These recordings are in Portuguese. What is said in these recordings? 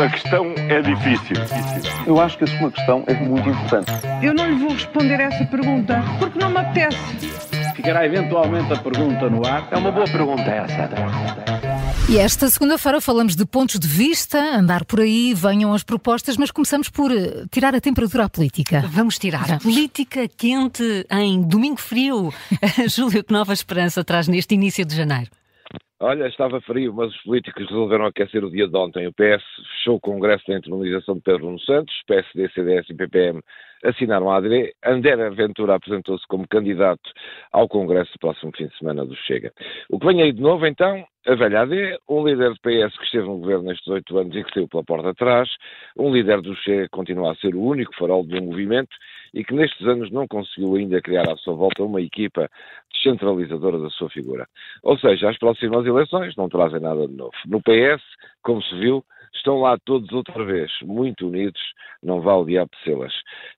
A questão é difícil. Eu acho que a sua questão é muito importante. Eu não lhe vou responder essa pergunta porque não me apetece. Ficará eventualmente a pergunta no ar. É uma boa pergunta essa. E esta segunda-feira falamos de pontos de vista, andar por aí, venham as propostas, mas começamos por eh, tirar a temperatura à política. Vamos tirar. Vamos. Política quente em domingo frio. Júlio, que nova esperança traz neste início de janeiro? Olha, estava frio, mas os políticos resolveram aquecer o dia de ontem. O PS fechou o Congresso da internalização de Pedro Nuno Santos, PSD, CDS e PPM assinaram a AD. André Ventura apresentou-se como candidato ao Congresso do próximo fim de semana do Chega. O que vem aí de novo, então, a velha AD, um líder do PS que esteve no governo nestes oito anos e que saiu pela porta de trás, um líder do Chega que continua a ser o único farol do movimento e que nestes anos não conseguiu ainda criar à sua volta uma equipa descentralizadora da sua figura. Ou seja, as próximas eleições não trazem nada de novo. No PS, como se viu, estão lá todos outra vez, muito unidos, não vale diabo las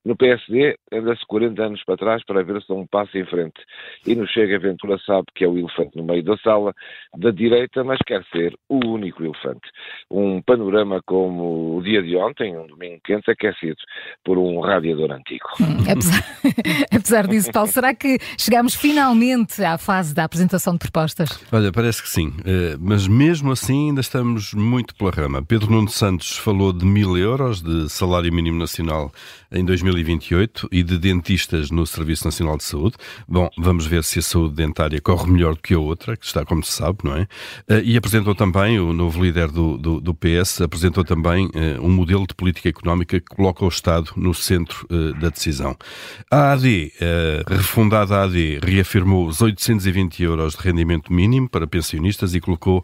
No PSD, anda-se 40 anos para trás para ver se dá um passo em frente. E no Chega, a Ventura sabe que é o elefante no meio da sala, da direita, mas quer ser o único elefante. Um panorama como o dia de ontem, um domingo quente, aquecido por um radiador antigo. Apesar, apesar disso, Paulo, será que chegamos finalmente à fase da apresentação de propostas? Olha, parece que sim, eh, mas mesmo assim ainda estamos muito pela rama. Pedro Nuno Santos falou de mil euros de salário mínimo nacional em 2028 e de dentistas no Serviço Nacional de Saúde. Bom, vamos ver se a saúde dentária corre melhor do que a outra, que está como se sabe, não é? Eh, e apresentou também, o novo líder do, do, do PS, apresentou também uh, um modelo de política económica que coloca o Estado no centro uh, da decisão. A AD, refundada AD, reafirmou os 820 euros de rendimento mínimo para pensionistas e colocou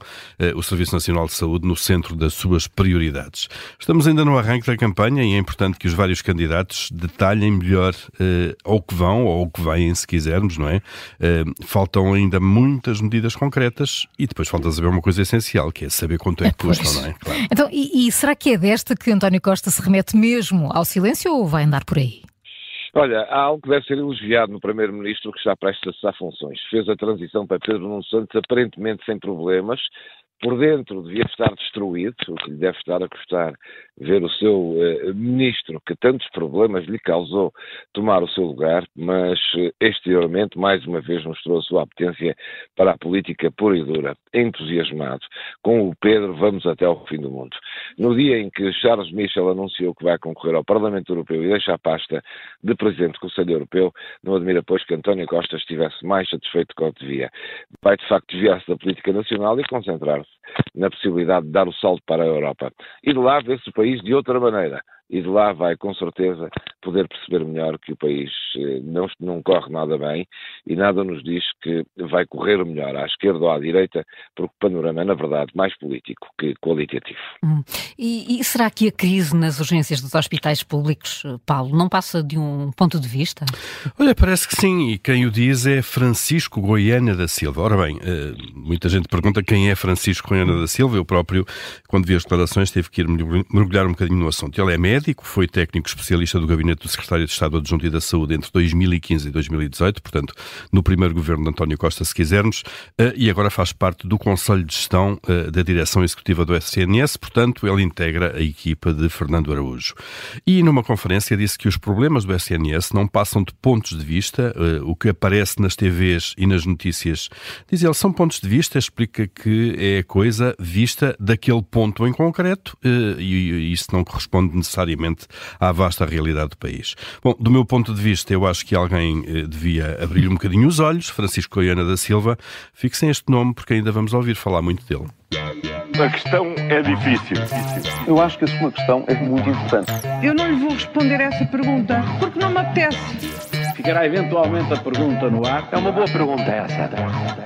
o Serviço Nacional de Saúde no centro das suas prioridades. Estamos ainda no arranque da campanha e é importante que os vários candidatos detalhem melhor uh, ao que vão ou ao que vêm, se quisermos, não é? Uh, faltam ainda muitas medidas concretas e depois falta saber uma coisa essencial, que é saber quanto é que custam, não é? Claro. Então, e, e será que é desta que António Costa se remete mesmo ao silêncio ou vai andar por aí? Olha, há algo que deve ser elogiado no Primeiro-Ministro que está prestes a cessar funções. Fez a transição para Pedro Nuno Santos aparentemente sem problemas, por dentro devia estar destruído, o que lhe deve estar a custar ver o seu eh, ministro, que tantos problemas lhe causou, tomar o seu lugar, mas eh, exteriormente, mais uma vez, mostrou a sua apetência para a política pura e dura, entusiasmado. Com o Pedro, vamos até ao fim do mundo. No dia em que Charles Michel anunciou que vai concorrer ao Parlamento Europeu e deixa a pasta de Presidente do Conselho Europeu, não admira, pois, que António Costa estivesse mais satisfeito do que devia. Vai, de facto, desviar-se da política nacional e concentrar-se na possibilidade de dar o salto para a Europa. E de lá ver-se o país de outra maneira e de lá vai com certeza poder perceber melhor que o país eh, não, não corre nada bem e nada nos diz que vai correr melhor à esquerda ou à direita, porque o panorama é, na verdade, mais político que qualitativo. Hum. E, e, será que a crise nas urgências dos hospitais públicos, eh, Paulo, não passa de um ponto de vista? Olha, parece que sim, e quem o diz é Francisco Goiânia da Silva. Ora bem, eh, muita gente pergunta quem é Francisco Goiânia da Silva. Eu próprio, quando vi as declarações, tive que ir mergulhar um bocadinho no assunto. Ele é médico, foi técnico especialista do gabinete do secretário de Estado Adjunto e da Saúde entre 2015 e 2018, portanto, no primeiro governo de António Costa, se quisermos, eh, e agora faz parte do Conselho de Gestão eh, da Direção Executiva do SNS, portanto, ele integra a equipa de Fernando Araújo. E numa conferência disse que os problemas do SNS não passam de pontos de vista, eh, o que aparece nas TVs e nas notícias, diz ele, são pontos de vista, explica que é coisa vista daquele ponto em concreto, e isso não corresponde necessariamente à vasta realidade país. Bom, do meu ponto de vista, eu acho que alguém eh, devia abrir um bocadinho os olhos, Francisco Coiana da Silva. Fixem este nome porque ainda vamos ouvir falar muito dele. A questão é difícil. Eu acho que a sua questão é muito importante. Eu não lhe vou responder essa pergunta porque não me apetece. Ficará eventualmente a pergunta no ar. É uma boa pergunta essa.